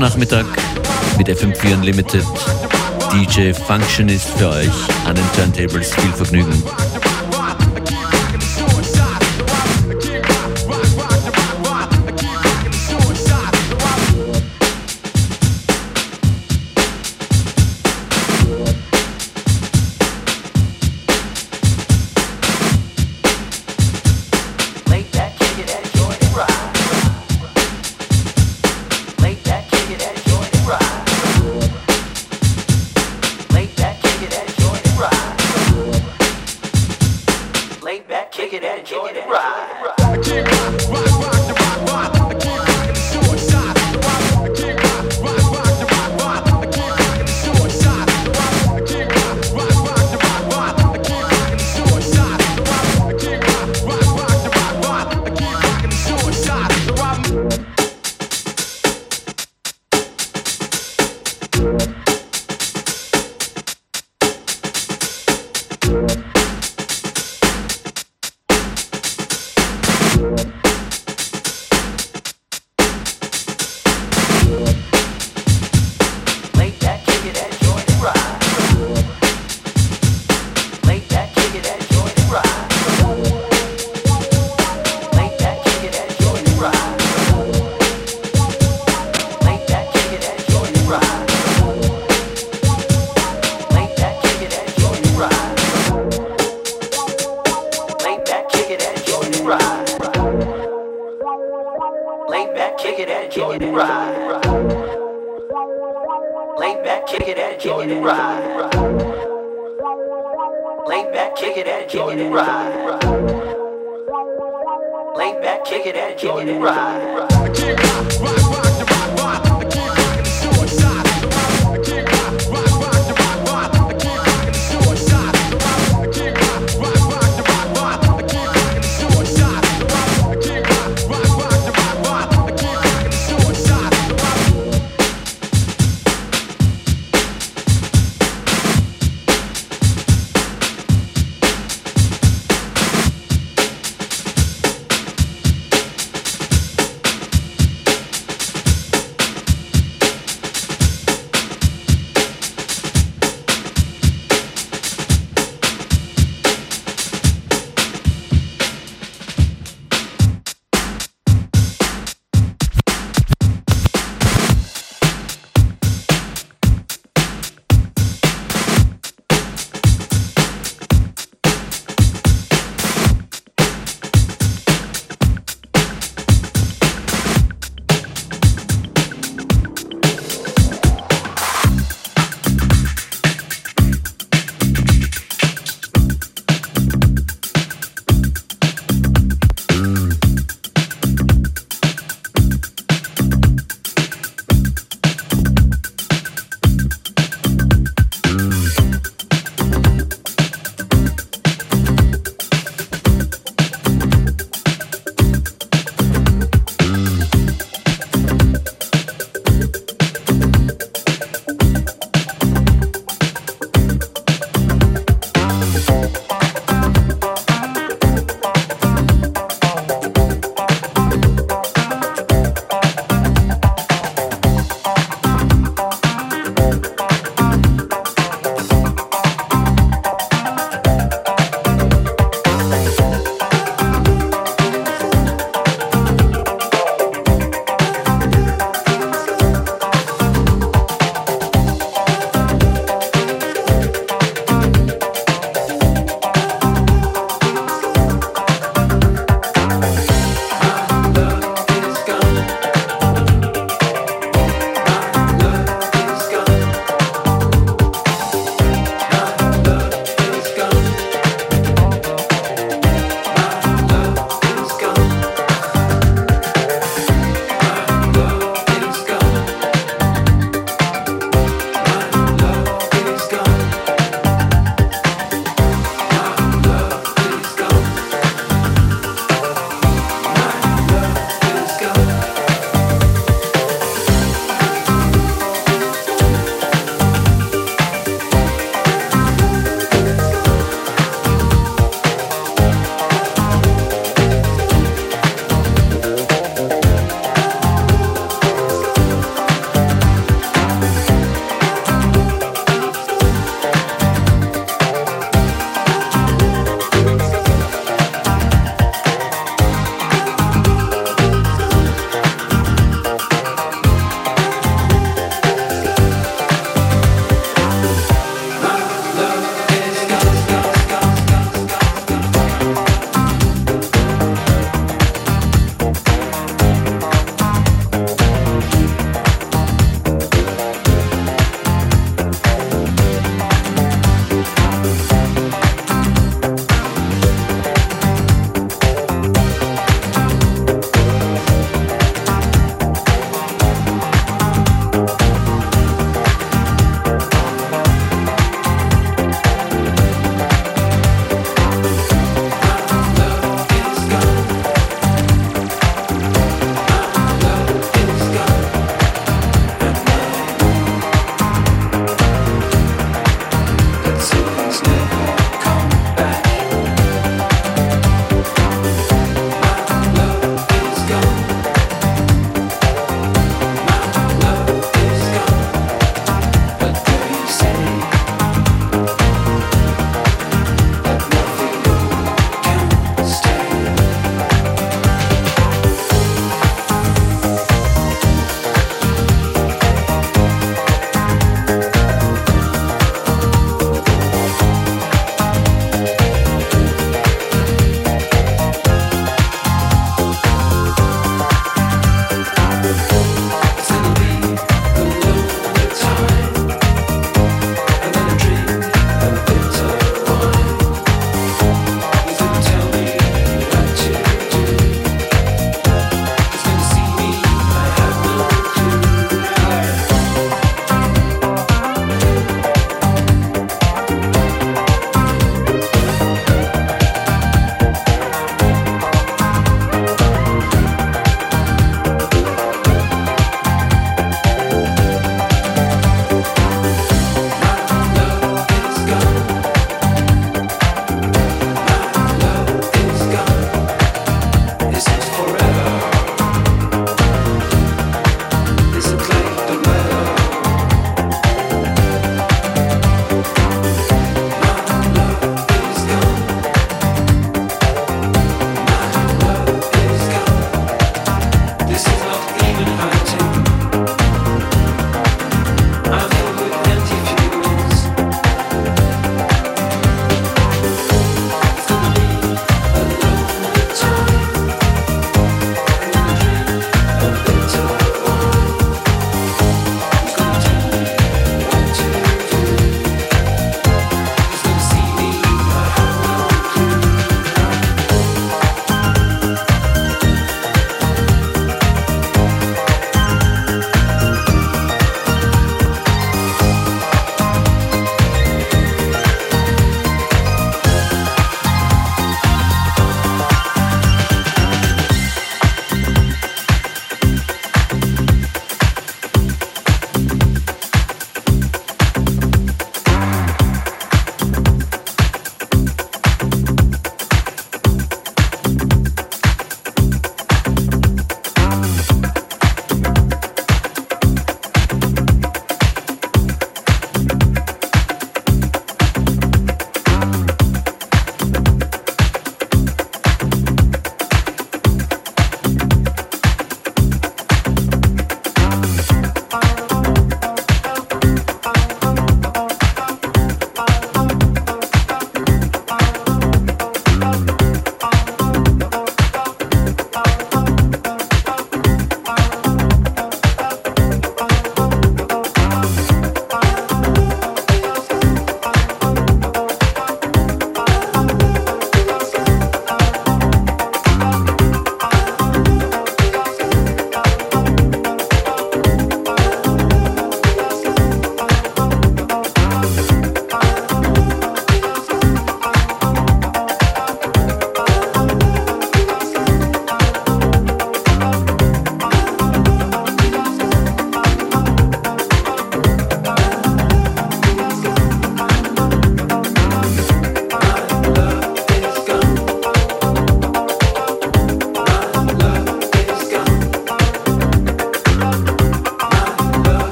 Mittwochnachmittag mit FM4 Unlimited. DJ Functionist für euch an den Turntables. Viel Vergnügen.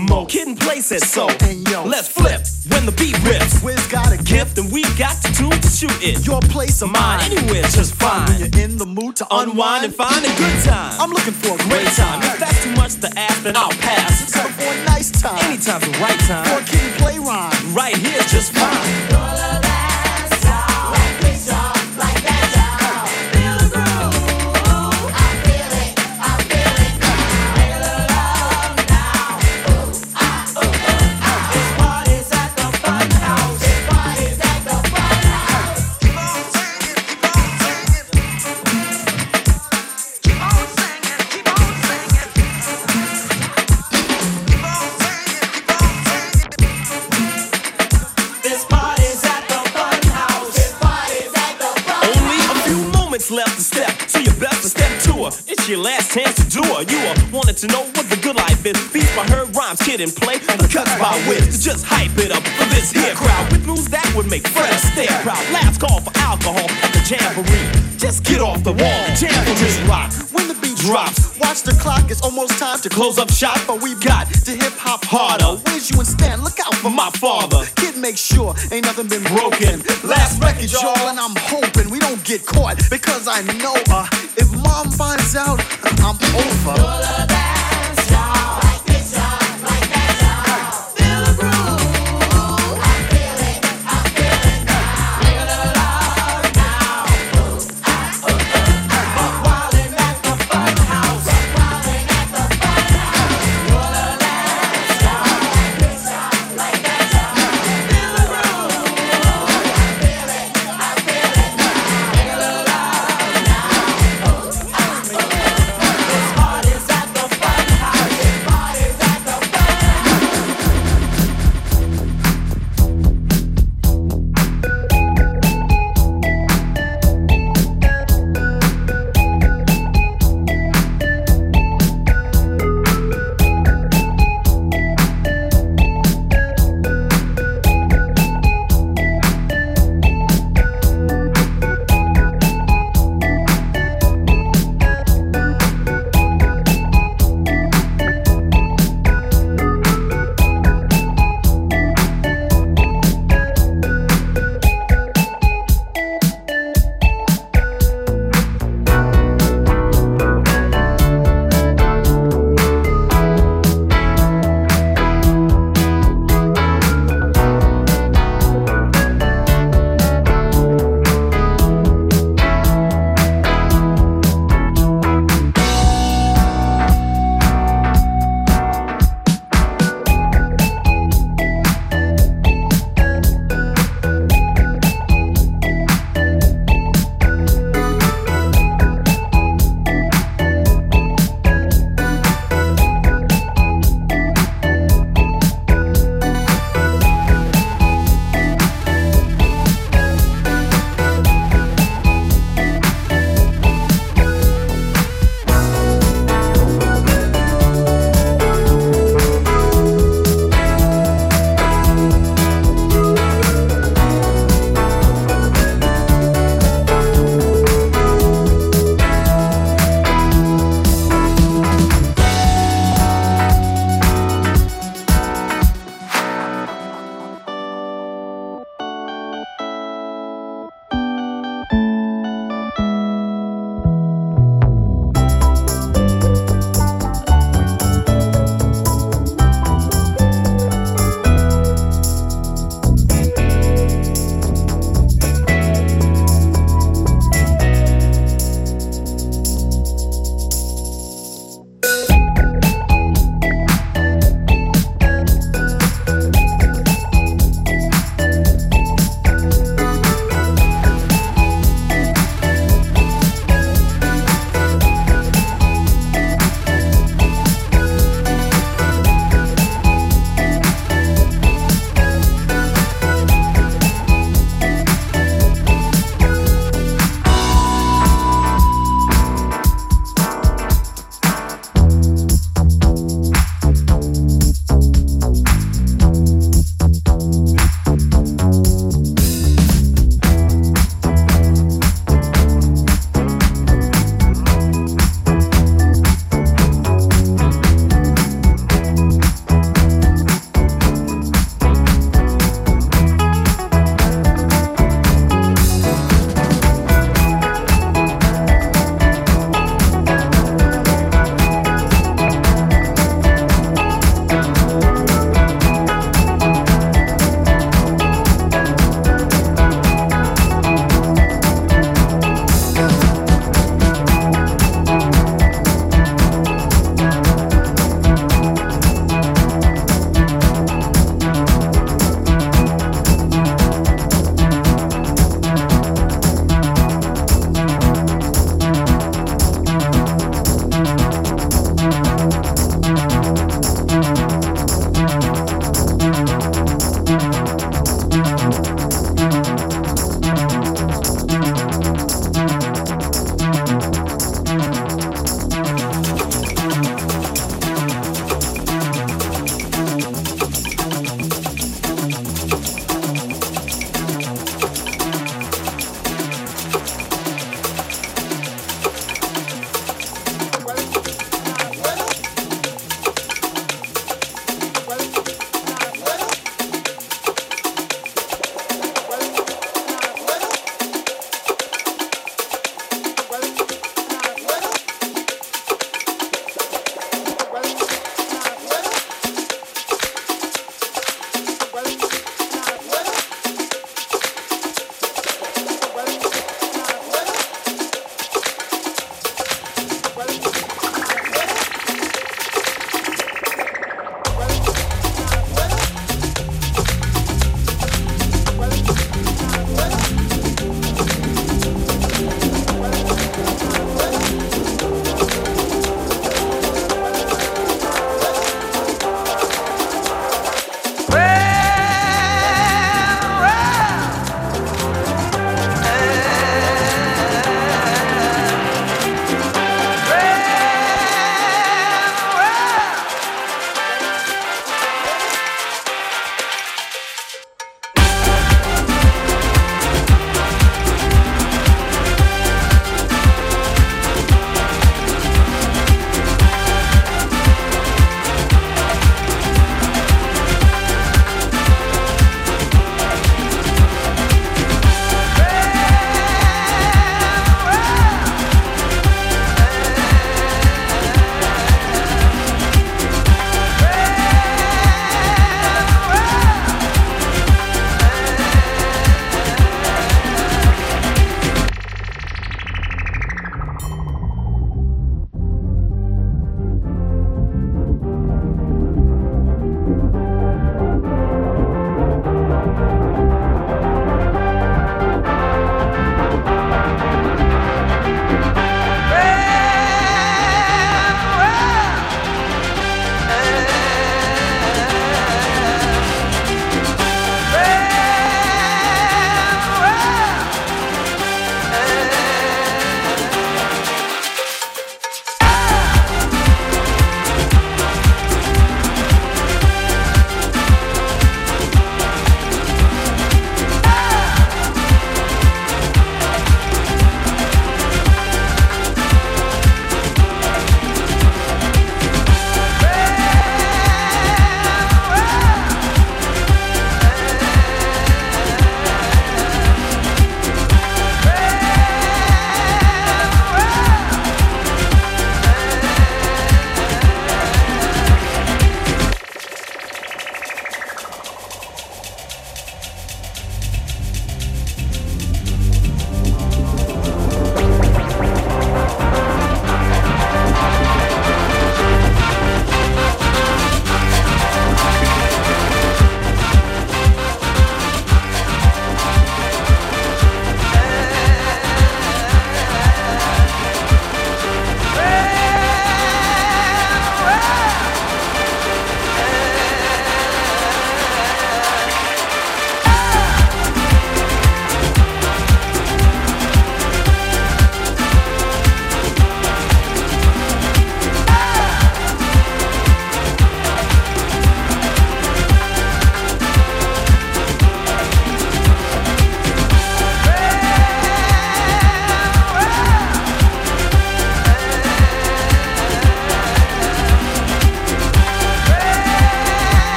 A dynamo. Kid play said so. And yo. Let's flip when the beat rips. Wiz got a gift. And we got the tune to shoot it. Your place of Mine anywhere just fine. When you're in the mood to Unwind and find a good time. I'm looking for a great time. time. If that's too much to ask, then I'll pass. Settle for a nice time. Anytime's the right For a time. kid play rhyme. Right here's just fine. Good life is. By her rhymes, kid and play, the cuts by. To just hype it up for this here crowd with moves that would make Fred Astaire proud. Last call for alcohol at the jamboree. Just get off the wall, jam for me. Rock. When the beat drops, watch the clock. It's almost time to Close up shop, But we've got to hip hop harder. Where's you and Stan? Look out For my father. Kid, make sure ain't nothing been broken. Last record, y'all, and I'm hoping we don't get caught because I know uh, if mom finds out, I'm over.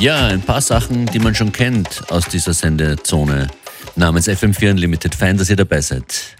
Ja, ein paar Sachen, die man schon kennt aus dieser Sendezone namens FM4 Unlimited. Fein, dass ihr dabei seid.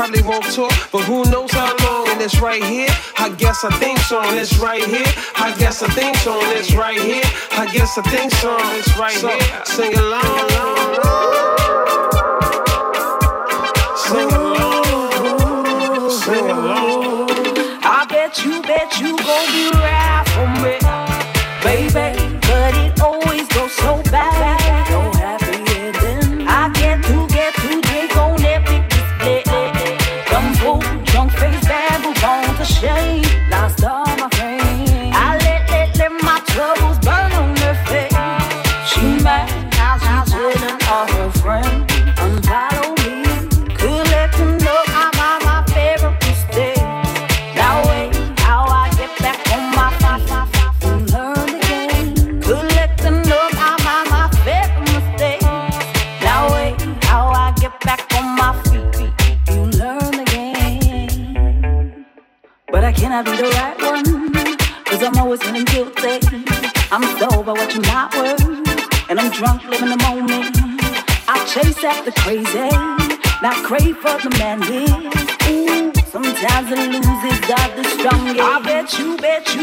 probably won't talk, but who knows how long? And it's right here. I guess I think so. And it's right here. I guess I think so. And it's right here. I guess I think so. And it's right here. face that we want to shame. crazy, not crave for the man here. Ooh, sometimes the losers are the strongest. I bet you, bet you.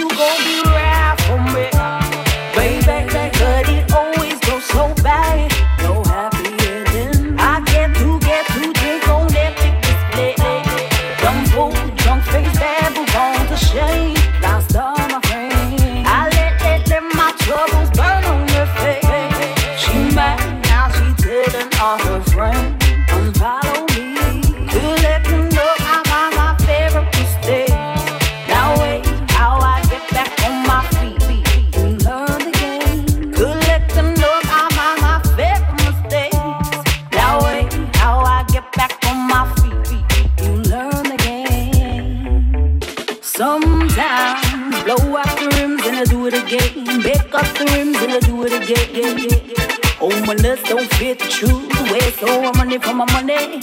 So I'm money for my money.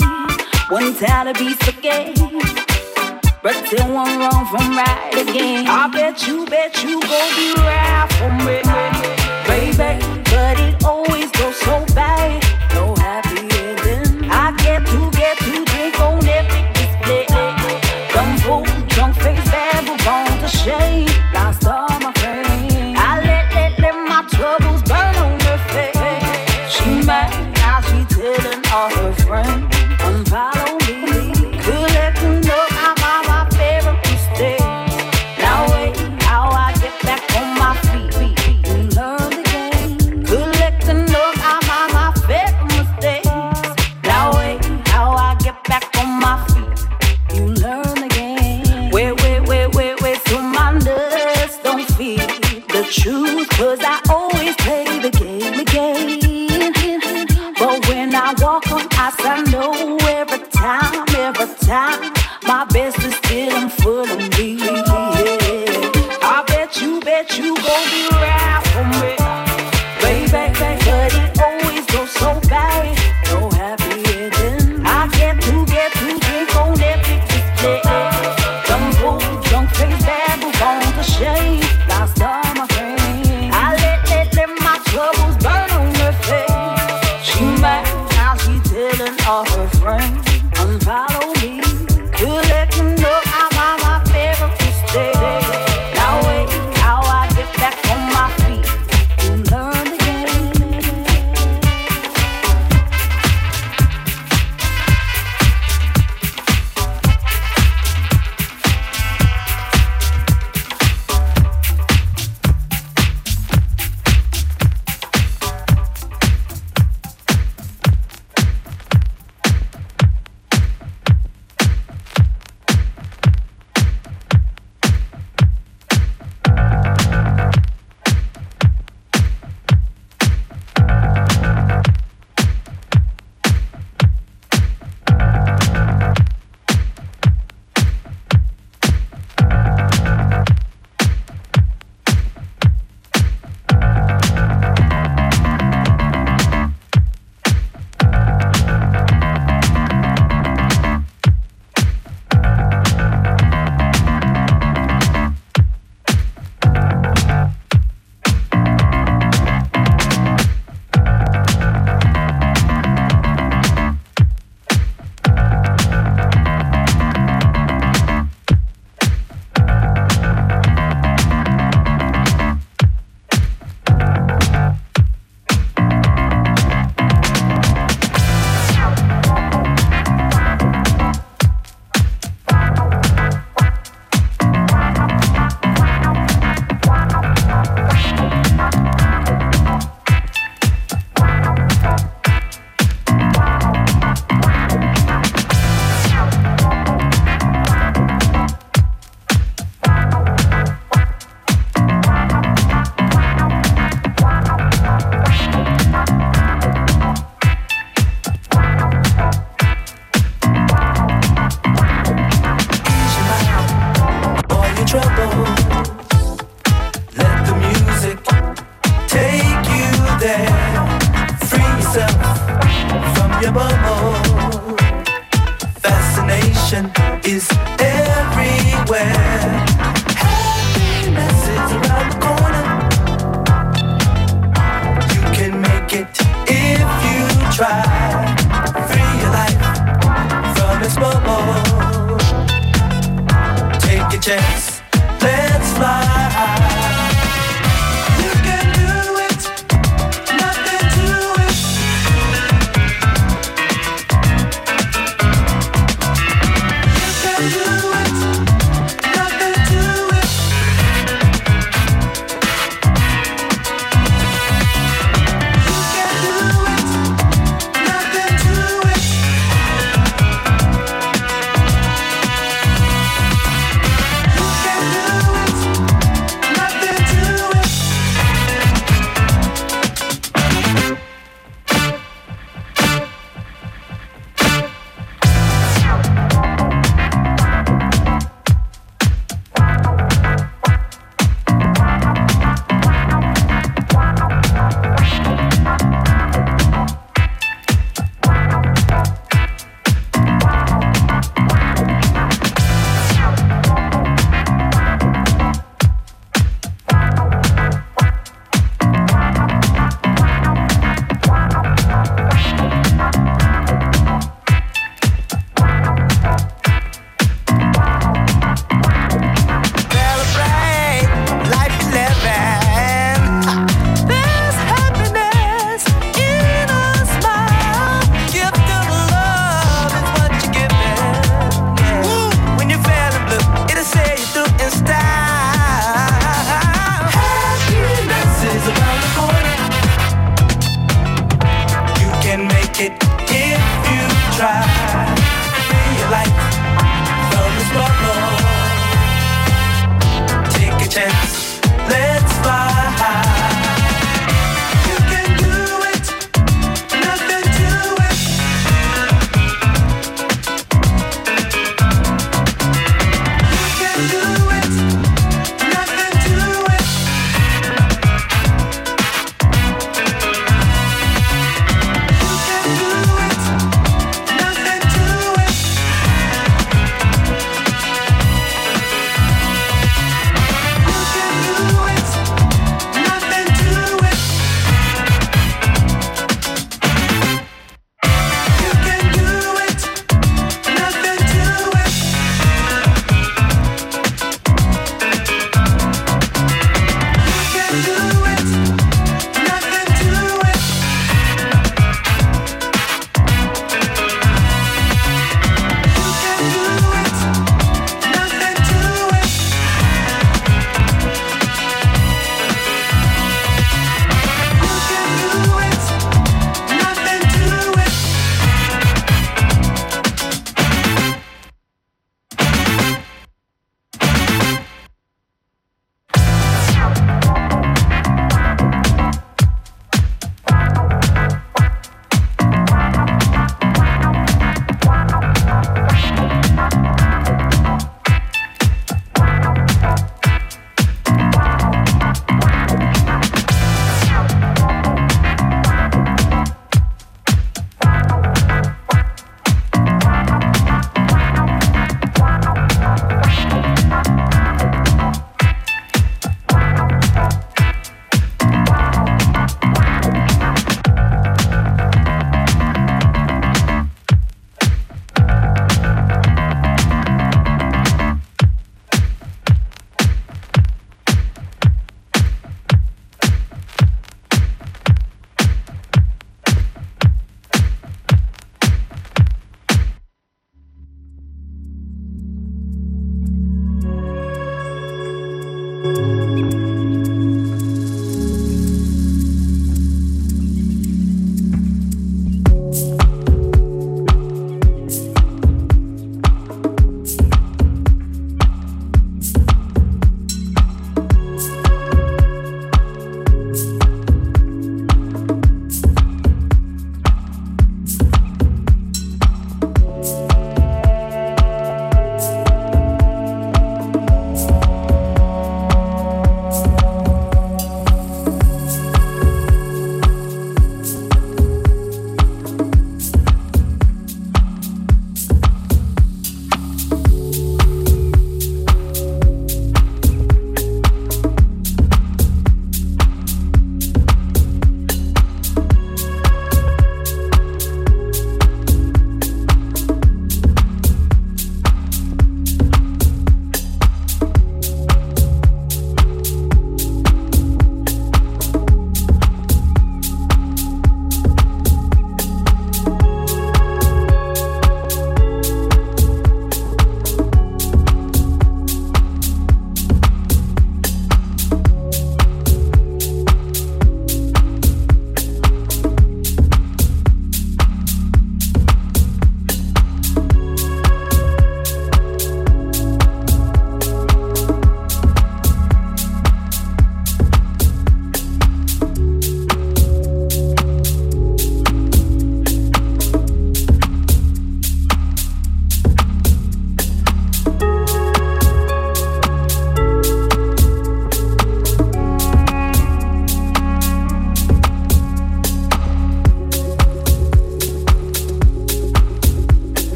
One time to be again. But still one wrong from right again. I bet you, bet you gon' be right for me. Baby, but it always goes so bad.